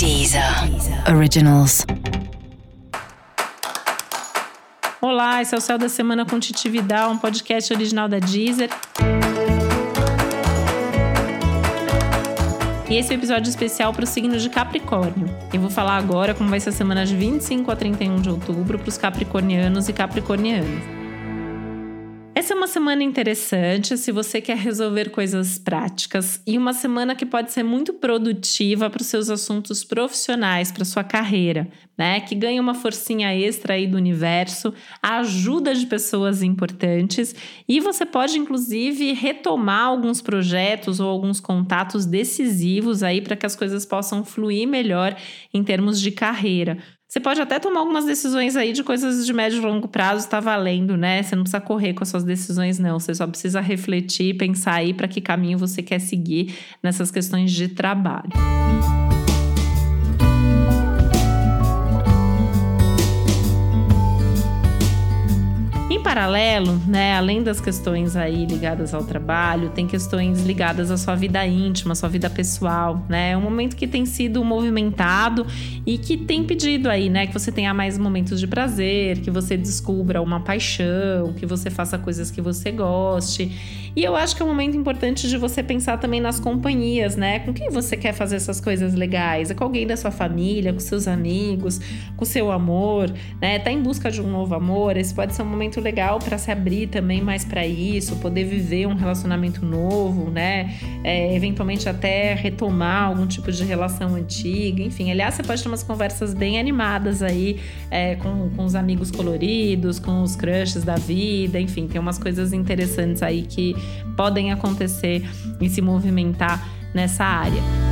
Deezer Originals. Olá, esse é o Céu da Semana com Titi Vidal, um podcast original da Deezer. E esse é um episódio especial para o signo de Capricórnio. Eu vou falar agora como vai ser a semana de 25 a 31 de outubro para os capricornianos e capricornianas. Essa é uma semana interessante se você quer resolver coisas práticas e uma semana que pode ser muito produtiva para os seus assuntos profissionais, para sua carreira, né? Que ganha uma forcinha extra aí do universo, a ajuda de pessoas importantes e você pode inclusive retomar alguns projetos ou alguns contatos decisivos aí para que as coisas possam fluir melhor em termos de carreira. Você pode até tomar algumas decisões aí de coisas de médio e longo prazo, está valendo, né? Você não precisa correr com as suas decisões, não. Você só precisa refletir, pensar aí para que caminho você quer seguir nessas questões de trabalho. Em paralelo, né, além das questões aí ligadas ao trabalho, tem questões ligadas à sua vida íntima, à sua vida pessoal, né? É um momento que tem sido movimentado e que tem pedido aí, né, que você tenha mais momentos de prazer, que você descubra uma paixão, que você faça coisas que você goste. E eu acho que é um momento importante de você pensar também nas companhias, né? Com quem você quer fazer essas coisas legais? É com alguém da sua família, com seus amigos, com seu amor, né? Tá em busca de um novo amor? Esse pode ser um momento legal para se abrir também mais para isso, poder viver um relacionamento novo, né? É, eventualmente até retomar algum tipo de relação antiga, enfim. Aliás, você pode ter umas conversas bem animadas aí é, com, com os amigos coloridos, com os crushes da vida, enfim, tem umas coisas interessantes aí que podem acontecer e se movimentar nessa área.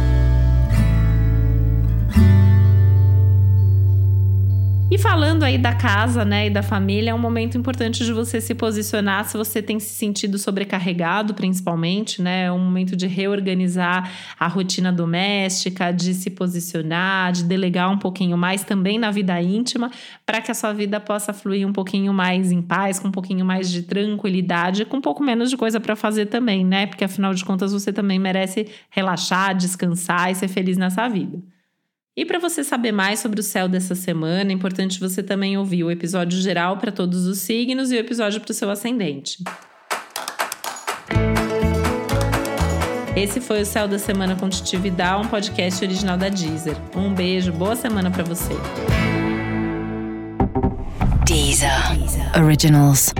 E falando aí da casa, né, e da família, é um momento importante de você se posicionar se você tem se sentido sobrecarregado, principalmente, né? É um momento de reorganizar a rotina doméstica, de se posicionar, de delegar um pouquinho mais também na vida íntima, para que a sua vida possa fluir um pouquinho mais em paz, com um pouquinho mais de tranquilidade, com um pouco menos de coisa para fazer também, né? Porque afinal de contas você também merece relaxar, descansar e ser feliz nessa vida. E para você saber mais sobre o céu dessa semana, é importante você também ouvir o episódio geral para todos os signos e o episódio para o seu ascendente. Esse foi o Céu da Semana com Titi Vidal, um podcast original da Deezer. Um beijo, boa semana para você. Deezer. Originals.